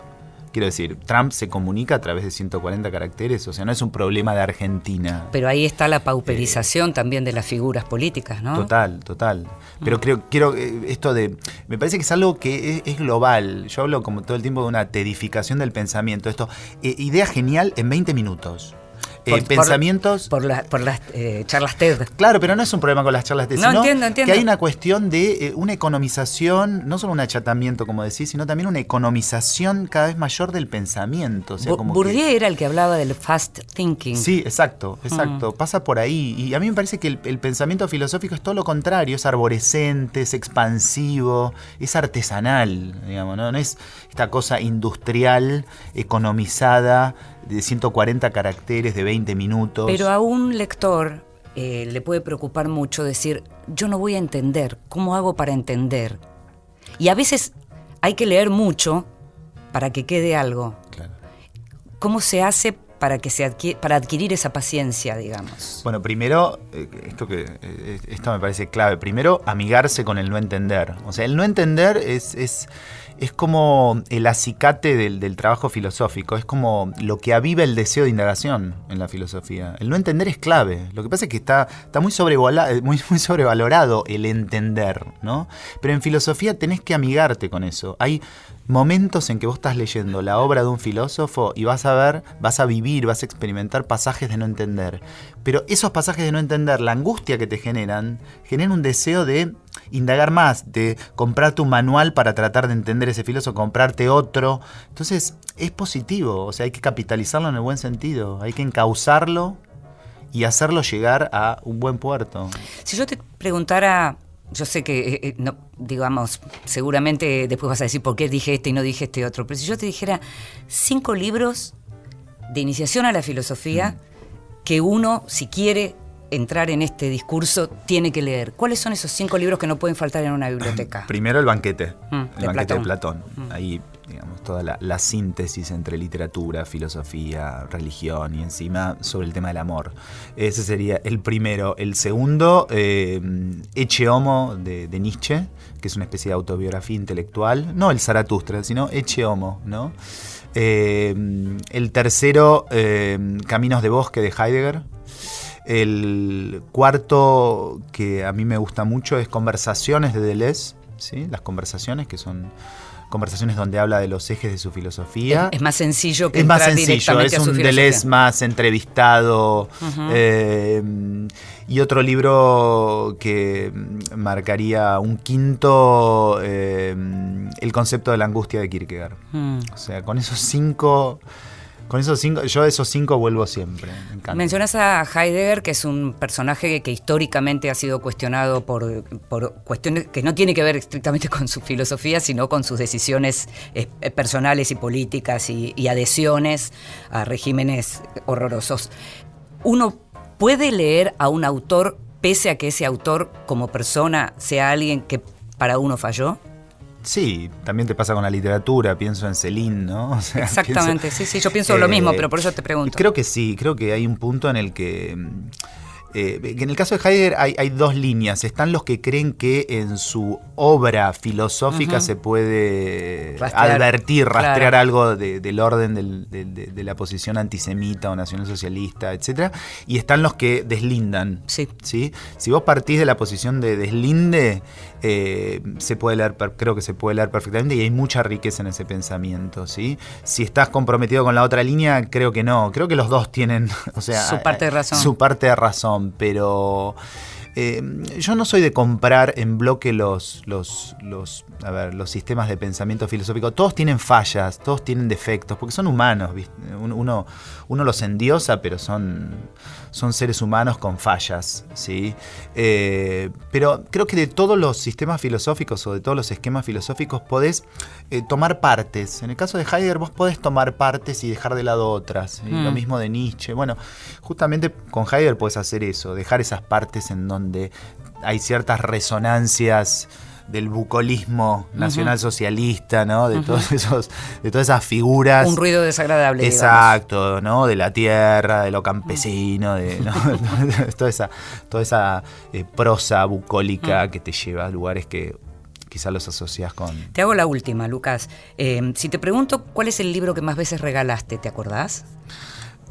F: Quiero decir, Trump se comunica a través de 140 caracteres, o sea, no es un problema de Argentina.
B: Pero ahí está la pauperización también de las figuras políticas, ¿no?
F: Total, total. Pero creo, quiero eh, esto de. Me parece que es algo que es, es global. Yo hablo como todo el tiempo de una tedificación del pensamiento. Esto, eh, idea genial en 20 minutos. Eh,
B: Por-
F: pensamientos.
B: Por, la- por las eh, charlas TED.
F: Claro, pero no es un problema con las charlas de
B: No,
F: sino
B: entiendo, entiendo.
F: que hay una cuestión de eh, una economización, no solo un achatamiento, como decís, sino también una economización cada vez mayor del pensamiento. O sea,
B: Bu-
F: como que-
B: Bourdieu era el que hablaba del fast thinking.
F: Sí, exacto,
B: Mm.
F: exacto. Pasa por ahí. Y a mí me parece que el, el pensamiento filosófico es todo lo contrario, es arborescente, es expansivo, es artesanal, digamos, ¿no? No es esta cosa industrial, economizada, de 140 caracteres, de 20 minutos.
B: Pero a un lector eh, le puede preocupar mucho decir, yo no voy a entender, ¿cómo hago para entender? Y a veces hay que leer mucho para que quede algo.
F: Claro.
B: ¿Cómo se hace para, que se adqui- para adquirir esa paciencia, digamos?
F: Bueno, primero, eh, esto que eh, esto me parece clave. Primero, amigarse con el no entender. O sea, el no entender es, es, es como el acicate del, del trabajo filosófico, es como lo que aviva el deseo de indagación en la filosofía. El no entender es clave. Lo que pasa es que está, está muy, sobrevola- eh, muy sobrevalorado el entender, ¿no? Pero en filosofía tenés que amigarte con eso. Hay momentos en que vos estás leyendo la obra de un filósofo y vas a ver, vas a vivir, vas a experimentar pasajes de no entender. Pero esos pasajes de no entender, la angustia que te generan, generan un deseo de indagar más, de comprarte un manual para tratar de entender ese filósofo, comprarte otro. Entonces, es positivo, o sea, hay que capitalizarlo en el buen sentido, hay que encauzarlo y hacerlo llegar a un buen puerto.
B: Si yo te preguntara, yo sé que, eh, eh, no, digamos, seguramente después vas a decir por qué dije este y no dije este otro, pero si yo te dijera cinco libros de iniciación a la filosofía que uno, si quiere entrar en este discurso, tiene que leer. ¿Cuáles son esos cinco libros que no pueden faltar en una biblioteca?
F: Primero el banquete,
B: Mm,
F: el
B: de
F: banquete de
B: Platón.
F: Platón. Ahí, toda la, la síntesis entre literatura, filosofía, religión y encima sobre el tema del amor. Ese sería el primero. El segundo, eh, Eche Homo de, de Nietzsche, que es una especie de autobiografía intelectual. No el Zaratustra, sino Eche Homo, ¿no? Eh, el tercero, eh, Caminos de Bosque de Heidegger. El cuarto que a mí me gusta mucho es Conversaciones de Deleuze, ¿sí? las conversaciones que son conversaciones donde habla de los ejes de su filosofía.
B: Es, es más sencillo que
F: Es más sencillo,
B: directamente
F: es un. Deleuze más entrevistado. eh, y otro libro que marcaría un quinto, eh, el concepto de la angustia de Kierkegaard.
B: Mm.
F: O sea, con esos cinco, con esos cinco, yo de esos cinco vuelvo siempre.
B: Mencionas a Heidegger, que es un personaje que históricamente ha sido cuestionado por, por cuestiones que no tiene que ver estrictamente con su filosofía, sino con sus decisiones eh, eh, personales y políticas y, y adhesiones a regímenes horrorosos. Uno puede leer a un autor pese a que ese autor como persona sea alguien que para uno falló.
F: Sí, también te pasa con la literatura, pienso en Celine, ¿no? O sea,
B: Exactamente,
F: pienso-
B: sí, sí, yo pienso lo mismo,
F: Eh,
B: pero por eso te pregunto.
F: Creo que sí, creo que hay un punto en el que... mm, eh, en el caso de Heidegger hay, hay dos líneas. Están los que creen que en su obra filosófica se puede
B: Rastrear,
F: advertir, rastrear
B: claro.
F: algo de- del orden del- del- de, de la posición antisemita o nacionalsocialista, etc. Y están los que deslindan.
B: Sí.
F: ¿sí? Si vos partís de la posición de deslinde, eh, se puede leer, creo que se puede leer perfectamente y hay mucha riqueza en ese pensamiento. ¿sí? Si estás comprometido con la otra línea, creo que no. Creo que los dos tienen o sea,
B: Su parte de razón.
F: Su parte de razón. pero eh, yo no soy de comprar en bloque los, los, los, a ver, los sistemas de pensamiento filosófico. Todos tienen fallas, todos tienen defectos, porque son humanos. ¿viste? Un- Uno, uno los endiosa, pero son, son seres humanos con fallas. ¿sí? Eh, pero creo que de todos los sistemas filosóficos o de todos los esquemas filosóficos podés eh, tomar partes. En el caso de Heidegger vos podés tomar partes y dejar de lado otras. ¿sí?
B: Mm.
F: Lo mismo de Nietzsche. Bueno, justamente con Heidegger podés hacer eso, dejar esas partes en donde hay ciertas resonancias del bucolismo nacionalsocialista, ¿no? De todos esos, de todas esas figuras.
B: Un ruido desagradable. digamos.
F: Exacto, ¿no? De la tierra, de lo campesino, de ¿no? toda esa, toda esa eh, prosa bucólica
B: Mm.
F: que te lleva a lugares que quizás los asocias con.
B: Te hago la última, Lucas. Eh, si te pregunto cuál es el libro que más veces regalaste, ¿te acordás?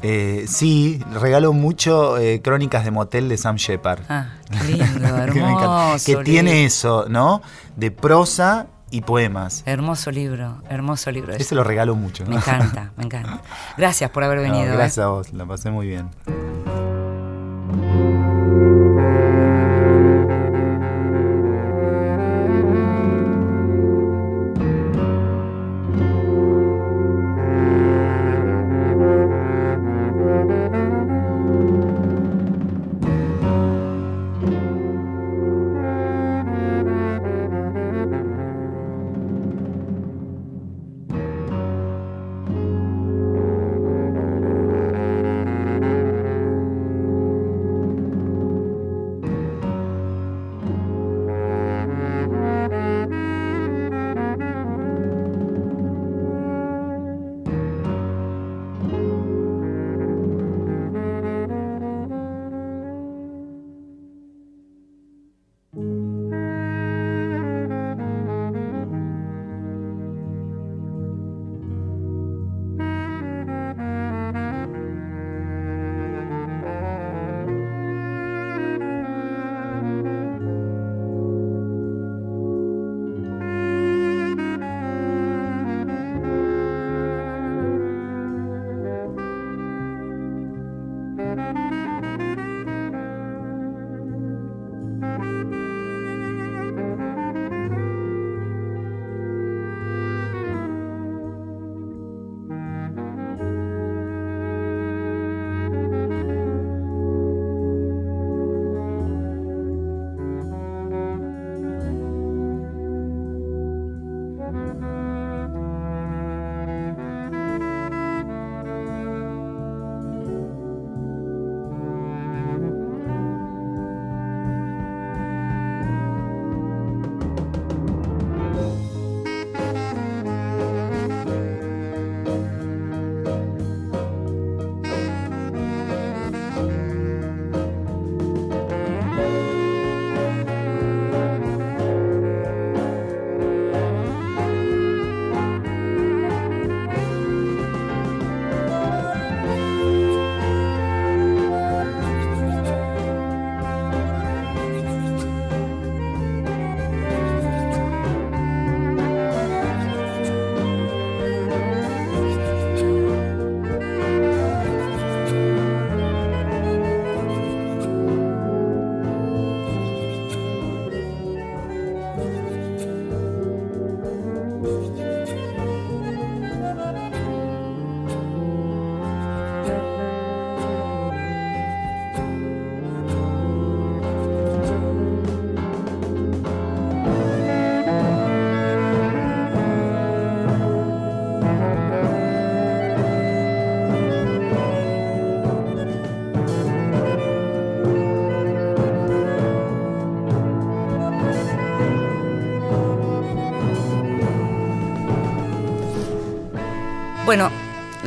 F: Eh, sí, regalo mucho eh, Crónicas de Motel de Sam Shepard.
B: Ah, qué lindo,
F: que
B: hermoso.
F: Que tiene
B: libro.
F: eso, ¿no? De prosa y poemas.
B: Hermoso libro, hermoso libro.
F: Ese lo regalo mucho.
B: Me encanta, me encanta. Gracias por haber
F: No,
B: venido. ¿eh?
F: gracias a vos, la pasé muy bien.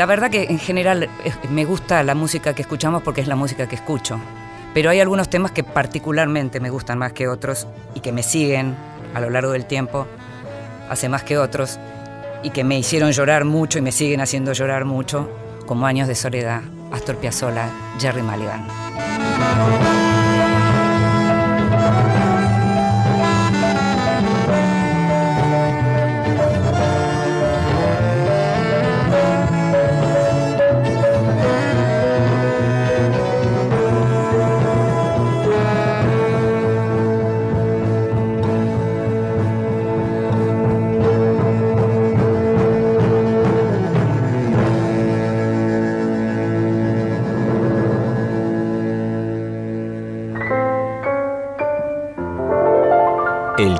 B: La verdad que en general me gusta la música que escuchamos porque es la música que escucho. Pero hay algunos temas que particularmente me gustan más que otros y que me siguen a lo largo del tiempo, hace más que otros, y que me hicieron llorar mucho y me siguen haciendo llorar mucho, como Años de Soledad, Astor Piazzolla, Jerry Mulligan.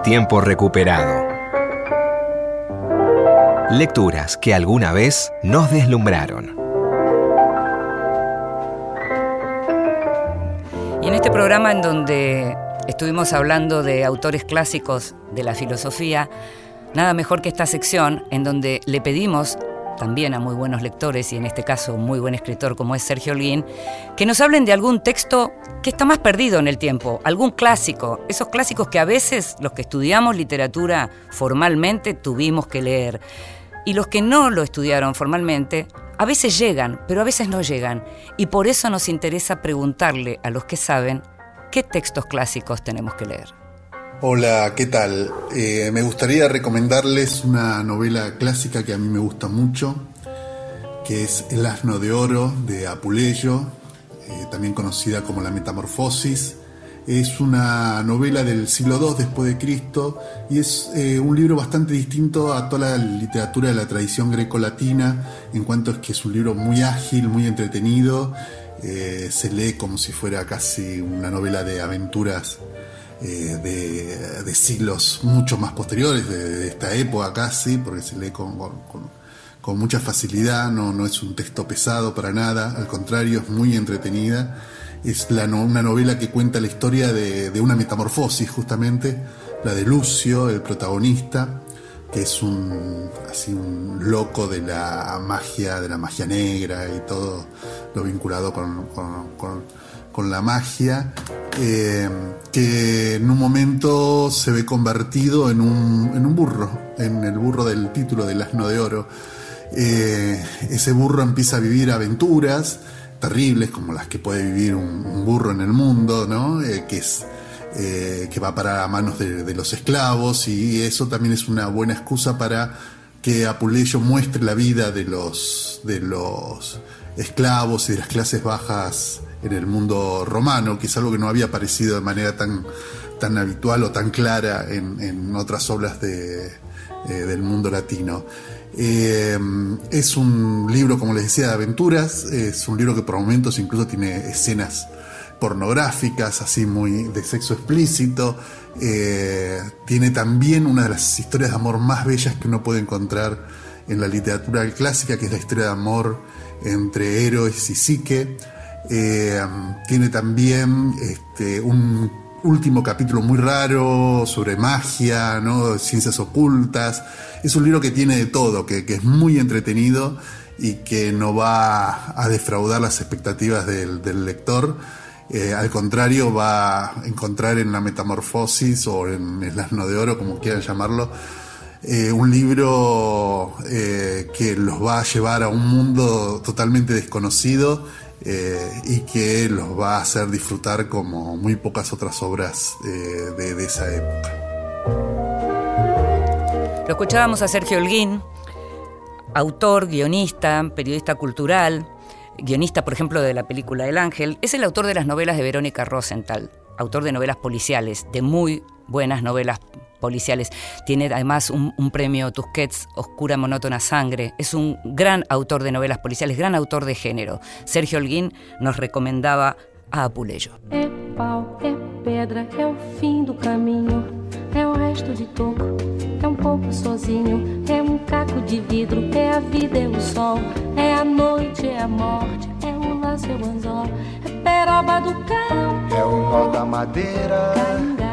C: Tiempo recuperado. Lecturas que alguna vez nos deslumbraron.
B: Y en este programa en donde estuvimos hablando de autores clásicos de la filosofía, nada mejor que esta sección en donde le pedimos también a muy buenos lectores y en este caso un muy buen escritor como es Sergio Holguín, que nos hablen de algún texto que está más perdido en el tiempo, algún clásico, esos clásicos que a veces los que estudiamos literatura formalmente tuvimos que leer y los que no lo estudiaron formalmente a veces llegan, pero a veces no llegan y por eso nos interesa preguntarle a los que saben qué textos clásicos tenemos que leer.
I: Hola, ¿qué tal? Eh, me gustaría recomendarles una novela clásica que a mí me gusta mucho, que es El asno de oro de Apuleyo, eh, también conocida como La Metamorfosis. Es una novela del siglo II después de Cristo y es eh, un libro bastante distinto a toda la literatura de la tradición greco-latina, en cuanto es que es un libro muy ágil, muy entretenido, se lee como si fuera casi una novela de aventuras eh, de, siglos mucho más posteriores, de, esta época casi, porque se lee con, con, mucha facilidad, no, no es un texto pesado para nada, al contrario, es muy entretenida. Es la, una novela que cuenta la historia de, de una metamorfosis, justamente, la de Lucio, el protagonista, que es un, así, un loco de la magia, de la magia negra y todo lo vinculado con, con con la magia, eh, que en un momento se ve convertido en un, en un, burro, en el burro del título del asno de oro. Eh, ese burro empieza a vivir aventuras terribles como las que puede vivir un, burro en el mundo, ¿no? Eh, que es que va para manos de, los esclavos y eso también es una buena excusa para que Apuleyo muestre la vida de los, de los esclavos y de las clases bajas en el mundo romano, que es algo que no había aparecido de manera tan, tan habitual o tan clara en, otras obras eh, del mundo latino. Eh, es un libro, como les decía, de aventuras, es un libro que por momentos incluso tiene escenas pornográficas, así muy de sexo explícito. Eh, tiene también una de las historias de amor más bellas que uno puede encontrar en la literatura clásica, que es la historia de amor entre héroes y psique. Eh, tiene también este, un último capítulo muy raro sobre magia, ¿no? ciencias ocultas. Es un libro que tiene de todo, que, es muy entretenido y que no va a defraudar las expectativas del, del lector. Eh, al contrario, va a encontrar en la metamorfosis o en el asno de oro, como quieran llamarlo, eh, un libro eh, que los va a llevar a un mundo totalmente desconocido eh, y que los va a hacer disfrutar como muy pocas otras obras eh, de, esa época.
B: Lo escuchábamos a Sergio Holguín, autor, guionista, periodista cultural, guionista, por ejemplo, de la película El Ángel. Es el autor de las novelas de Verónica Rosenthal, autor de novelas policiales, de muy buenas novelas policiales. Tiene además un, un, premio Tusquets, Oscura Monótona Sangre. Es un gran autor de novelas policiales, gran autor de género. Sergio Holguín nos recomendaba a Apuleyo.
J: É pau, é pedra, é o fim do caminho, é o resto de toco, é um pouco sozinho, é um caco de vidro, é a vida, é o sol, é a noite, é a morte, é o laço, é o anzol, é peroba do campo,
K: é o nó da madeira.
J: Canga,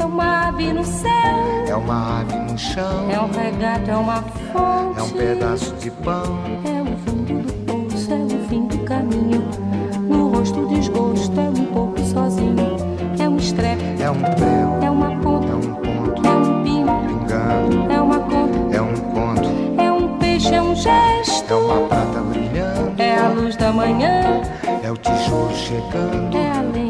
J: É uma ave no céu,
K: é uma ave no chão,
J: é um regato, é uma fonte,
K: é um pedaço de pão,
J: é o fundo do poço, é o fim do caminho. No rosto desgosto, é um pouco sozinho, é um estrepe,
K: é um prego,
J: é uma ponta,
K: é um ponto,
J: é um pingo,
K: pingando,
J: é uma conta,
K: é um conto,
J: é um peixe, é um gesto,
K: é uma prata brilhando,
J: é a luz da manhã,
K: é o tijolo chegando,
J: é a lenha,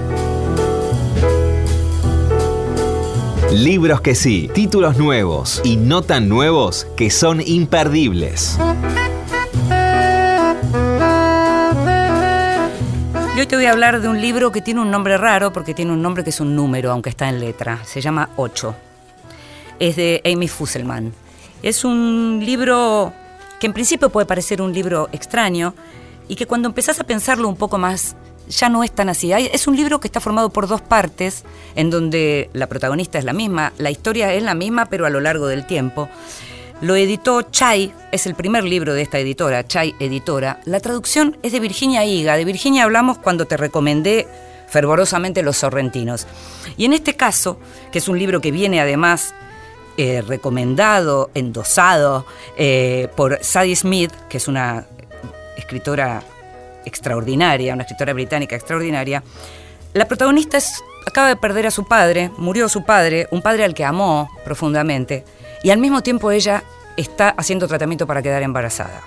C: Libros que sí, títulos nuevos y no tan nuevos que son imperdibles.
B: Y hoy te voy a hablar de un libro que tiene un nombre raro porque tiene un nombre que es un número, aunque está en letra. Se llama Ocho. Es de Amy Fusselman. Es un libro que en principio puede parecer un libro extraño y que cuando empezás a pensarlo un poco más ya no es tan así. Es un libro que está formado por dos partes, en donde la protagonista es la misma, la historia es la misma, pero a lo largo del tiempo. Lo editó Chai, es el primer libro de esta editora, Chai Editora. La traducción es de Virginia Higa. De Virginia hablamos cuando te recomendé fervorosamente Los Sorrentinos. Y en este caso, que es un libro que viene además eh, recomendado, endosado eh, por Sadie Smith, que es una escritora extraordinaria, una escritora británica extraordinaria, la protagonista es- acaba de perder a su padre, murió su padre, un padre al que amó profundamente, y al mismo tiempo ella está haciendo tratamiento para quedar embarazada.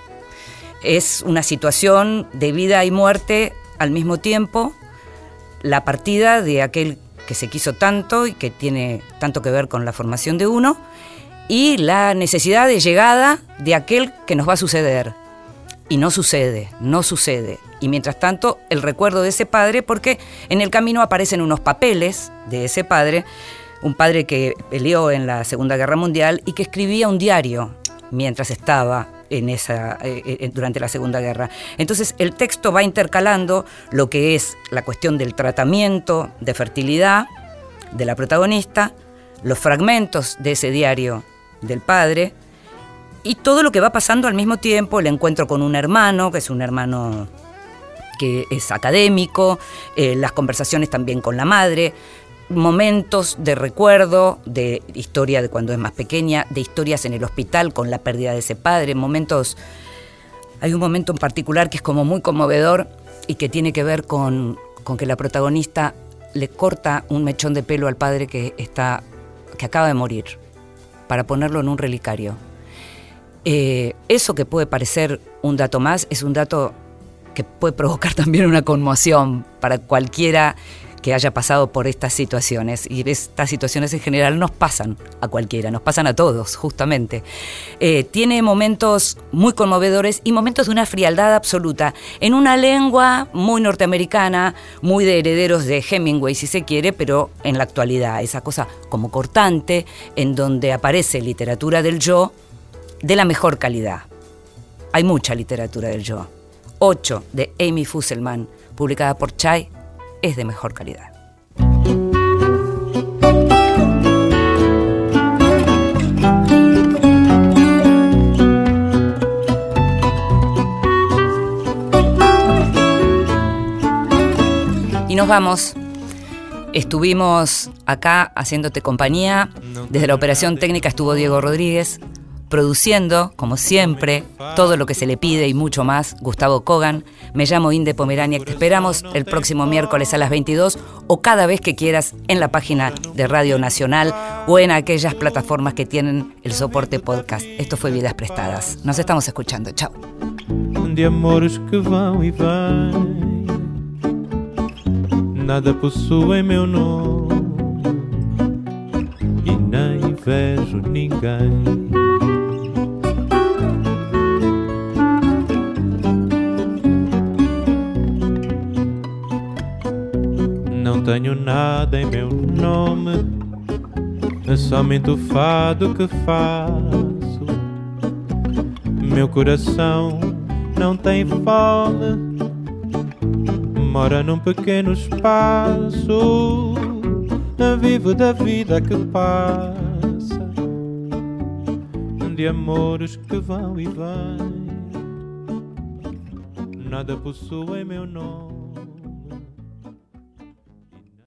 B: Es una situación de vida y muerte al mismo tiempo, la partida de aquel que se quiso tanto y que tiene tanto que ver con la formación de uno, y la necesidad de llegada de aquel que nos va a suceder. Y no sucede, no sucede. Y mientras tanto, el recuerdo de ese padre, porque en el camino aparecen unos papeles de ese padre, un padre que peleó en la Segunda Guerra Mundial y que escribía un diario mientras estaba en esa, eh, eh, durante la Segunda Guerra. Entonces el texto va intercalando lo que es la cuestión del tratamiento de fertilidad de la protagonista, los fragmentos de ese diario del padre, y todo lo que va pasando al mismo tiempo, el encuentro con un hermano, que es un hermano que es académico, eh, las conversaciones también con la madre, momentos de recuerdo, de historia de cuando es más pequeña, de historias en el hospital con la pérdida de ese padre, momentos... Hay un momento en particular que es como muy conmovedor y que tiene que ver con, con que la protagonista le corta un mechón de pelo al padre que, está, que acaba de morir para ponerlo en un relicario. Eh, eso que puede parecer un dato más es un dato que puede provocar también una conmoción para cualquiera que haya pasado por estas situaciones. Y estas situaciones en general nos pasan a cualquiera, nos pasan a todos, justamente. Eh, tiene momentos muy conmovedores y momentos de una frialdad absoluta, en una lengua muy norteamericana, muy de herederos de Hemingway, si se quiere, pero en la actualidad, esa cosa como cortante, en donde aparece literatura del yo de la mejor calidad. Hay mucha literatura del yo. 8 de Amy Fusselman, publicada por Chai, es de mejor calidad. Y nos vamos. Estuvimos acá haciéndote compañía. Desde la operación técnica estuvo Diego Rodríguez. Produciendo, como siempre, todo lo que se le pide y mucho más, Gustavo Kogan. Me llamo Inde Pomerania. Te esperamos el próximo miércoles a las 22 o cada vez que quieras en la página de Radio Nacional o en aquellas plataformas que tienen el soporte podcast. Esto fue Vidas Prestadas. Nos estamos escuchando. Chao.
A: de amores que vão e vêm. Nada possui meu. Tenho nada em meu nome, é somente o fado que faço. Meu coração não tem fome, mora num pequeno espaço. Vivo da vida que passa, de amores que vão e vêm. Nada possui meu nome.